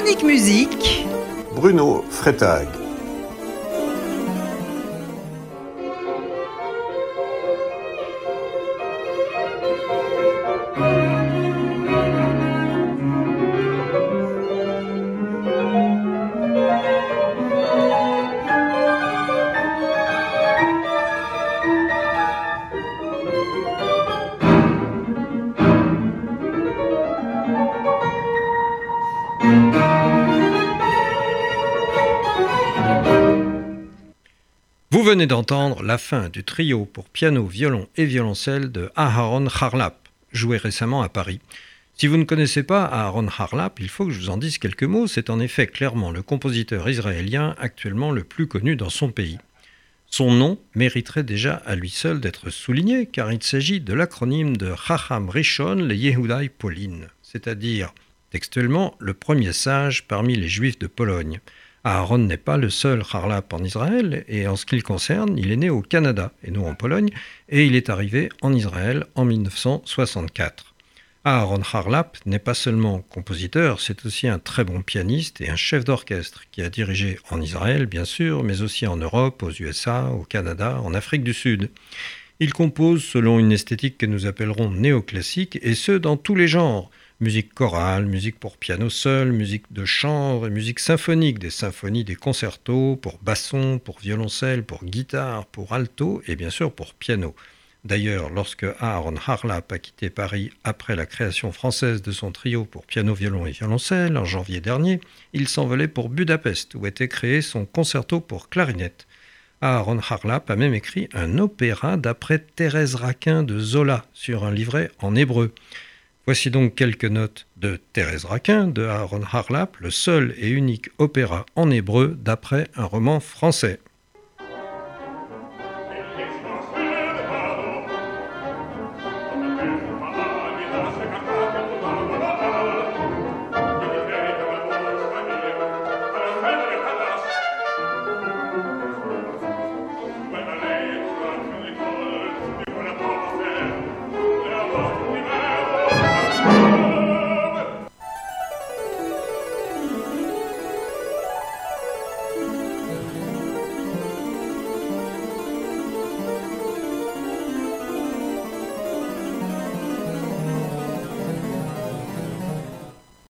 Chronique musique. Bruno Freitag. Vous venez d'entendre la fin du trio pour piano, violon et violoncelle de Aharon Harlap, joué récemment à Paris. Si vous ne connaissez pas Aaron Harlap, il faut que je vous en dise quelques mots. C'est en effet clairement le compositeur israélien actuellement le plus connu dans son pays. Son nom mériterait déjà à lui seul d'être souligné, car il s'agit de l'acronyme de Chacham Rishon le Yehudai Pauline, c'est-à-dire textuellement le premier sage parmi les Juifs de Pologne. Aaron n'est pas le seul Harlap en Israël, et en ce qui le concerne, il est né au Canada et non en Pologne, et il est arrivé en Israël en 1964. Aaron Harlap n'est pas seulement compositeur, c'est aussi un très bon pianiste et un chef d'orchestre qui a dirigé en Israël, bien sûr, mais aussi en Europe, aux USA, au Canada, en Afrique du Sud. Il compose selon une esthétique que nous appellerons néoclassique, et ce, dans tous les genres, musique chorale, musique pour piano seul, musique de chambre et musique symphonique, des symphonies, des concertos pour basson, pour violoncelle, pour guitare, pour alto et bien sûr pour piano. D'ailleurs, lorsque Aaron Harlap a quitté Paris après la création française de son trio pour piano, violon et violoncelle en janvier dernier, il s'envolait pour Budapest où était créé son concerto pour clarinette. Aaron Harlap a même écrit un opéra d'après Thérèse Raquin de Zola sur un livret en hébreu. Voici donc quelques notes de Thérèse Raquin de Aaron Harlap, le seul et unique opéra en hébreu d'après un roman français.